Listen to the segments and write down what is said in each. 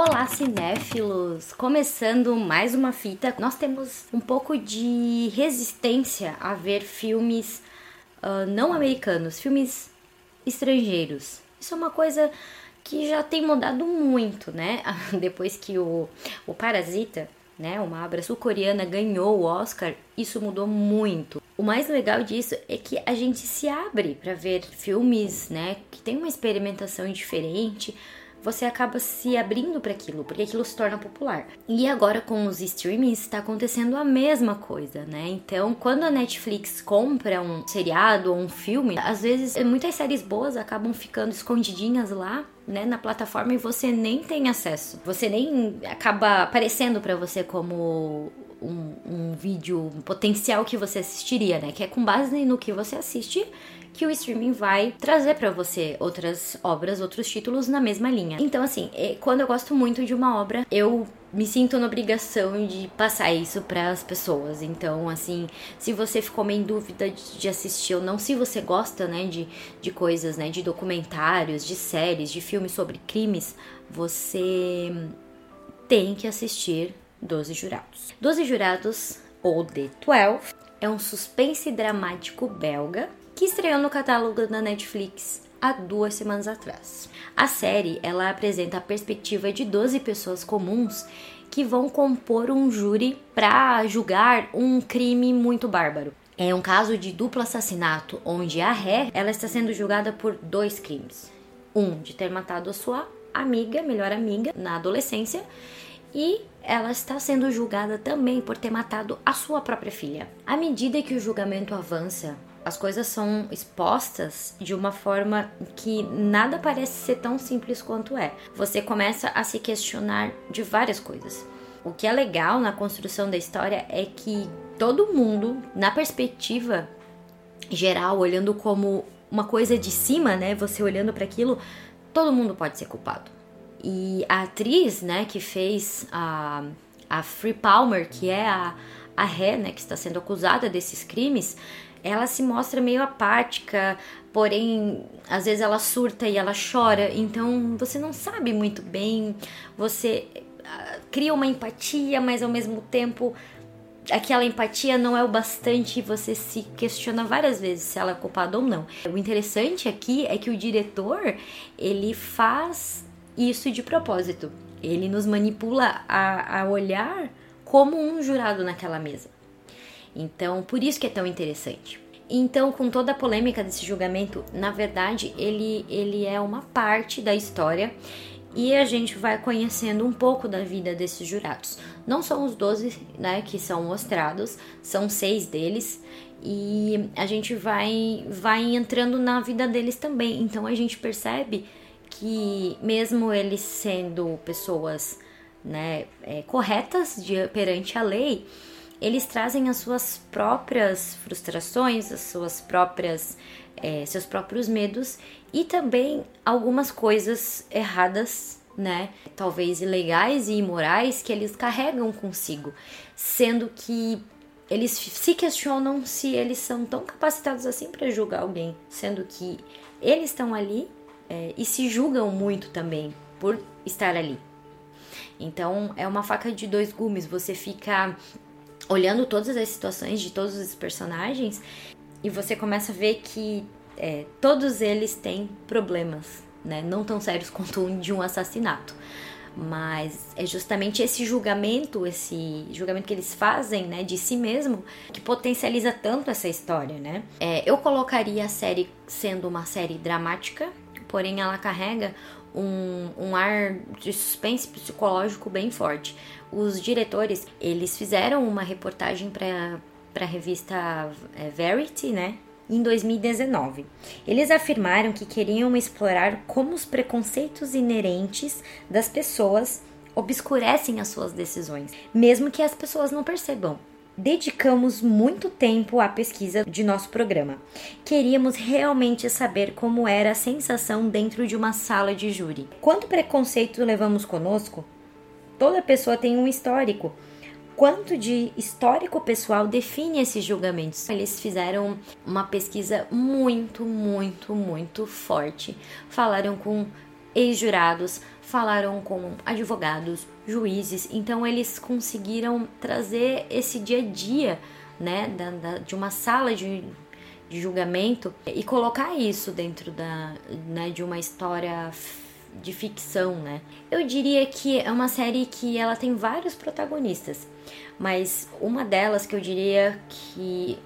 Olá, cinéfilos! Começando mais uma fita, nós temos um pouco de resistência a ver filmes uh, não americanos, filmes estrangeiros. Isso é uma coisa que já tem mudado muito, né? Depois que o, o Parasita, né, uma obra sul-coreana, ganhou o Oscar, isso mudou muito. O mais legal disso é que a gente se abre para ver filmes, né, que tem uma experimentação diferente, você acaba se abrindo para aquilo, porque aquilo se torna popular. E agora com os streamings está acontecendo a mesma coisa, né? Então, quando a Netflix compra um seriado ou um filme, às vezes muitas séries boas acabam ficando escondidinhas lá né, na plataforma e você nem tem acesso. Você nem acaba aparecendo para você como um, um vídeo potencial que você assistiria, né? Que é com base no que você assiste que o streaming vai trazer para você outras obras, outros títulos na mesma linha. Então, assim, é, quando eu gosto muito de uma obra, eu me sinto na obrigação de passar isso para as pessoas. Então, assim, se você ficou meio em dúvida de assistir ou não, se você gosta, né, de, de coisas, né, de documentários, de séries, de filmes sobre crimes, você tem que assistir Doze Jurados. Doze Jurados, ou The Twelve, é um suspense dramático belga que estreou no catálogo da Netflix há duas semanas atrás. A série ela apresenta a perspectiva de 12 pessoas comuns que vão compor um júri para julgar um crime muito bárbaro. É um caso de duplo assassinato, onde a ré ela está sendo julgada por dois crimes: um de ter matado a sua amiga, melhor amiga, na adolescência, e ela está sendo julgada também por ter matado a sua própria filha. À medida que o julgamento avança, as coisas são expostas de uma forma que nada parece ser tão simples quanto é. Você começa a se questionar de várias coisas. O que é legal na construção da história é que todo mundo, na perspectiva geral, olhando como uma coisa de cima, né, você olhando para aquilo, todo mundo pode ser culpado. E a atriz, né, que fez a, a Free Palmer, que é a, a ré, né, que está sendo acusada desses crimes, ela se mostra meio apática, porém às vezes ela surta e ela chora, então você não sabe muito bem, você uh, cria uma empatia, mas ao mesmo tempo aquela empatia não é o bastante e você se questiona várias vezes se ela é culpada ou não. O interessante aqui é que o diretor, ele faz isso de propósito. Ele nos manipula a, a olhar como um jurado naquela mesa. Então, por isso que é tão interessante. Então, com toda a polêmica desse julgamento, na verdade, ele, ele é uma parte da história e a gente vai conhecendo um pouco da vida desses jurados. Não são os 12 né, que são mostrados, são seis deles e a gente vai, vai entrando na vida deles também. Então a gente percebe que, mesmo eles sendo pessoas né, é, corretas de, perante a lei, eles trazem as suas próprias frustrações, as suas próprias, é, seus próprios medos e também algumas coisas erradas, né? Talvez ilegais e imorais que eles carregam consigo, sendo que eles se questionam se eles são tão capacitados assim para julgar alguém, sendo que eles estão ali é, e se julgam muito também por estar ali. Então é uma faca de dois gumes. Você fica olhando todas as situações de todos os personagens e você começa a ver que é, todos eles têm problemas, né? Não tão sérios quanto um de um assassinato. Mas é justamente esse julgamento, esse julgamento que eles fazem, né, de si mesmo, que potencializa tanto essa história, né? É, eu colocaria a série sendo uma série dramática, porém ela carrega um, um ar de suspense psicológico bem forte. Os diretores, eles fizeram uma reportagem para a revista é, Verity, né? Em 2019. Eles afirmaram que queriam explorar como os preconceitos inerentes das pessoas obscurecem as suas decisões, mesmo que as pessoas não percebam dedicamos muito tempo à pesquisa de nosso programa. Queríamos realmente saber como era a sensação dentro de uma sala de júri. Quanto preconceito levamos conosco? Toda pessoa tem um histórico. Quanto de histórico pessoal define esses julgamentos? Eles fizeram uma pesquisa muito, muito, muito forte. Falaram com ex-jurados, falaram com advogados, juízes, então eles conseguiram trazer esse dia a dia, né, da, da, de uma sala de, de julgamento e colocar isso dentro da, né, de uma história de ficção, né? Eu diria que é uma série que ela tem vários protagonistas, mas uma delas que eu diria que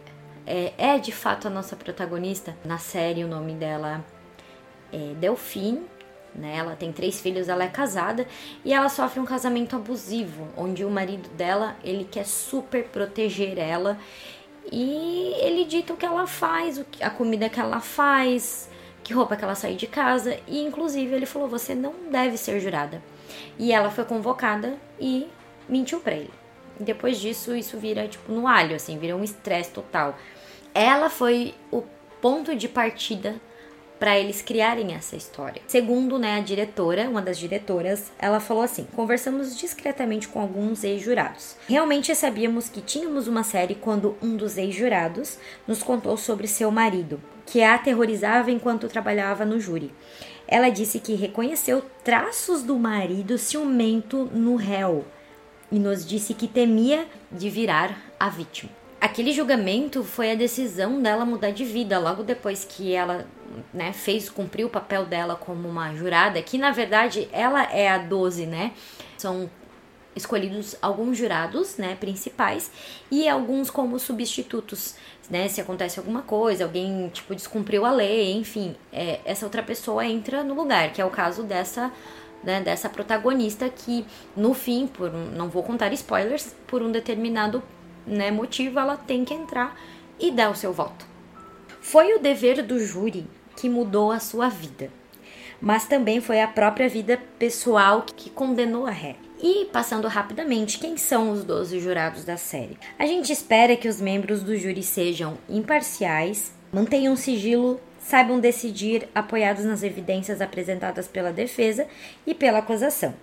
é, é de fato a nossa protagonista na série, o nome dela é Delphine, né? Ela tem três filhos, ela é casada e ela sofre um casamento abusivo, onde o marido dela ele quer super proteger ela e ele dita o que ela faz, a comida que ela faz, que roupa que ela sai de casa e inclusive ele falou você não deve ser jurada. E ela foi convocada e mentiu para ele. E depois disso isso vira tipo no alho, assim, vira um estresse total. Ela foi o ponto de partida para eles criarem essa história. Segundo, né, a diretora, uma das diretoras, ela falou assim: "Conversamos discretamente com alguns ex-jurados. Realmente sabíamos que tínhamos uma série quando um dos ex-jurados nos contou sobre seu marido, que a aterrorizava enquanto trabalhava no júri. Ela disse que reconheceu traços do marido ciumento no réu e nos disse que temia de virar a vítima. Aquele julgamento foi a decisão dela mudar de vida logo depois que ela né, fez cumprir o papel dela como uma jurada, que na verdade ela é a 12, né? São escolhidos alguns jurados, né, principais e alguns como substitutos, né, se acontece alguma coisa, alguém tipo descumpriu a lei, enfim, é, essa outra pessoa entra no lugar, que é o caso dessa né, dessa protagonista que no fim, por não vou contar spoilers, por um determinado né, motivo, ela tem que entrar e dar o seu voto. Foi o dever do júri que mudou a sua vida, mas também foi a própria vida pessoal que condenou a ré. E passando rapidamente, quem são os 12 jurados da série? A gente espera que os membros do júri sejam imparciais, mantenham sigilo, saibam decidir apoiados nas evidências apresentadas pela defesa e pela acusação.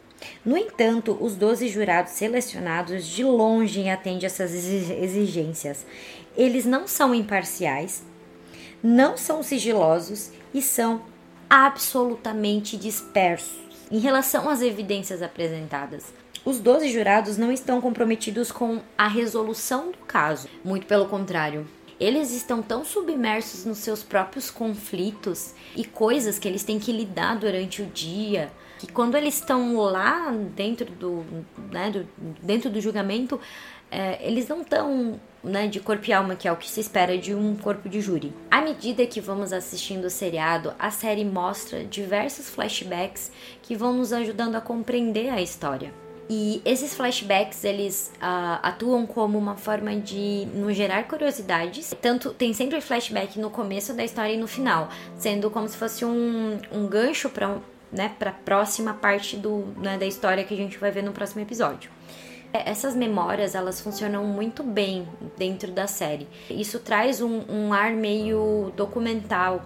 No entanto, os 12 jurados selecionados de longe atendem essas exigências. Eles não são imparciais, não são sigilosos e são absolutamente dispersos em relação às evidências apresentadas. Os 12 jurados não estão comprometidos com a resolução do caso, muito pelo contrário. Eles estão tão submersos nos seus próprios conflitos e coisas que eles têm que lidar durante o dia, que quando eles estão lá dentro do, né, do, dentro do julgamento, é, eles não estão né, de corpo e alma, que é o que se espera de um corpo de júri. À medida que vamos assistindo o seriado, a série mostra diversos flashbacks que vão nos ajudando a compreender a história. E esses flashbacks, eles uh, atuam como uma forma de nos gerar curiosidades. Tanto tem sempre flashback no começo da história e no final, sendo como se fosse um, um gancho para né, a próxima parte do, né, da história que a gente vai ver no próximo episódio. É, essas memórias, elas funcionam muito bem dentro da série. Isso traz um, um ar meio documental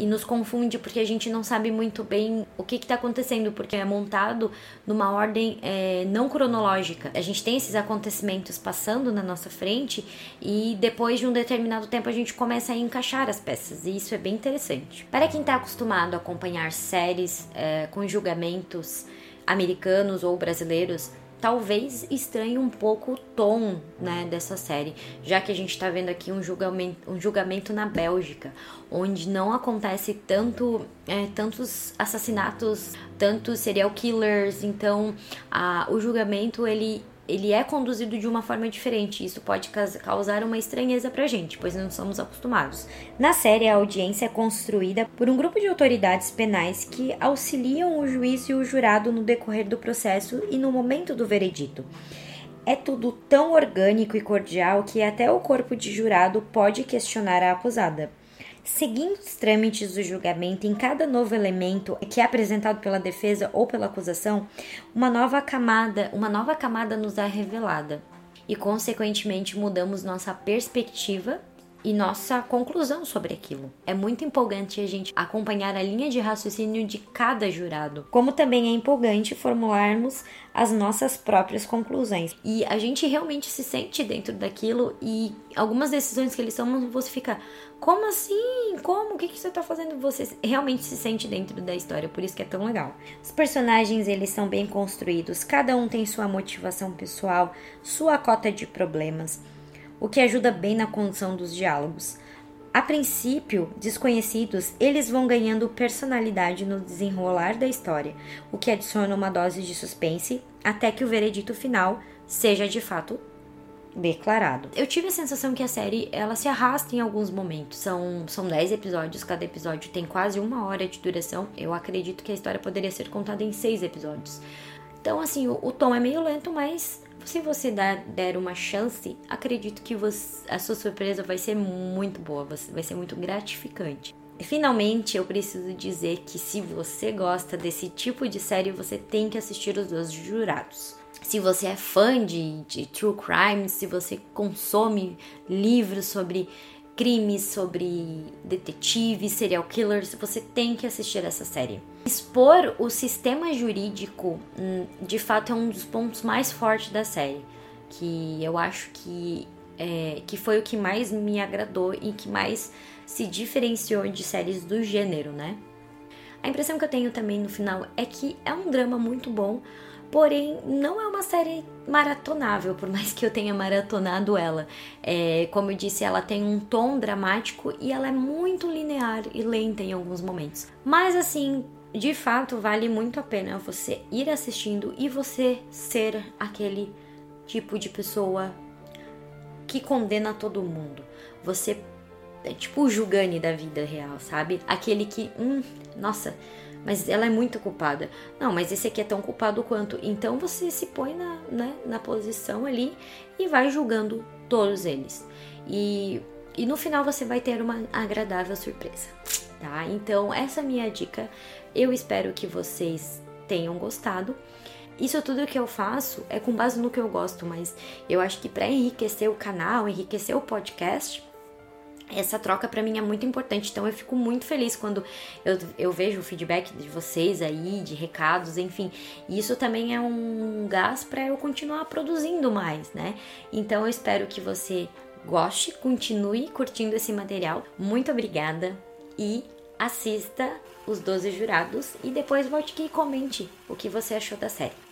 e nos confunde porque a gente não sabe muito bem o que está acontecendo, porque é montado numa ordem é, não cronológica. A gente tem esses acontecimentos passando na nossa frente e depois de um determinado tempo a gente começa a encaixar as peças, e isso é bem interessante. Para quem está acostumado a acompanhar séries é, com julgamentos americanos ou brasileiros, talvez estranhe um pouco o tom né, dessa série, já que a gente está vendo aqui um julgamento, um julgamento na Bélgica, onde não acontece tanto é, tantos assassinatos, tantos serial killers, então a, o julgamento ele ele é conduzido de uma forma diferente. Isso pode causar uma estranheza pra gente, pois não somos acostumados. Na série, a audiência é construída por um grupo de autoridades penais que auxiliam o juiz e o jurado no decorrer do processo e no momento do veredito. É tudo tão orgânico e cordial que até o corpo de jurado pode questionar a acusada. Seguindo os trâmites do julgamento em cada novo elemento que é apresentado pela defesa ou pela acusação, uma nova camada, uma nova camada nos é revelada. E consequentemente mudamos nossa perspectiva e nossa conclusão sobre aquilo. É muito empolgante a gente acompanhar a linha de raciocínio de cada jurado, como também é empolgante formularmos as nossas próprias conclusões. E a gente realmente se sente dentro daquilo e algumas decisões que eles tomam, você fica, como assim? Como? O que, que você tá fazendo? Você realmente se sente dentro da história, por isso que é tão legal. Os personagens, eles são bem construídos, cada um tem sua motivação pessoal, sua cota de problemas o que ajuda bem na condução dos diálogos. A princípio, desconhecidos, eles vão ganhando personalidade no desenrolar da história, o que adiciona uma dose de suspense até que o veredito final seja de fato declarado. Eu tive a sensação que a série ela se arrasta em alguns momentos. São são 10 episódios, cada episódio tem quase uma hora de duração. Eu acredito que a história poderia ser contada em seis episódios. Então, assim, o, o tom é meio lento, mas se você der uma chance, acredito que você, a sua surpresa vai ser muito boa, vai ser muito gratificante. Finalmente, eu preciso dizer que se você gosta desse tipo de série, você tem que assistir os dois jurados. Se você é fã de, de true crime, se você consome livros sobre crimes, sobre detetives, serial killers, você tem que assistir essa série. Expor o sistema jurídico, hum, de fato, é um dos pontos mais fortes da série, que eu acho que é, que foi o que mais me agradou e que mais se diferenciou de séries do gênero, né? A impressão que eu tenho também no final é que é um drama muito bom, porém não é uma série maratonável, por mais que eu tenha maratonado ela. É, como eu disse, ela tem um tom dramático e ela é muito linear e lenta em alguns momentos. Mas assim, de fato, vale muito a pena você ir assistindo e você ser aquele tipo de pessoa que condena todo mundo. Você é tipo o Jugani da vida real, sabe? Aquele que, hum, nossa, mas ela é muito culpada. Não, mas esse aqui é tão culpado quanto. Então você se põe na, né, na posição ali e vai julgando todos eles. E, e no final você vai ter uma agradável surpresa, tá? Então essa é a minha dica. Eu espero que vocês tenham gostado. Isso tudo que eu faço é com base no que eu gosto, mas eu acho que para enriquecer o canal, enriquecer o podcast, essa troca para mim é muito importante, então eu fico muito feliz quando eu, eu vejo o feedback de vocês aí, de recados, enfim. Isso também é um gás para eu continuar produzindo mais, né? Então eu espero que você goste, continue curtindo esse material. Muito obrigada e assista os 12 jurados e depois volte aqui e comente o que você achou da série.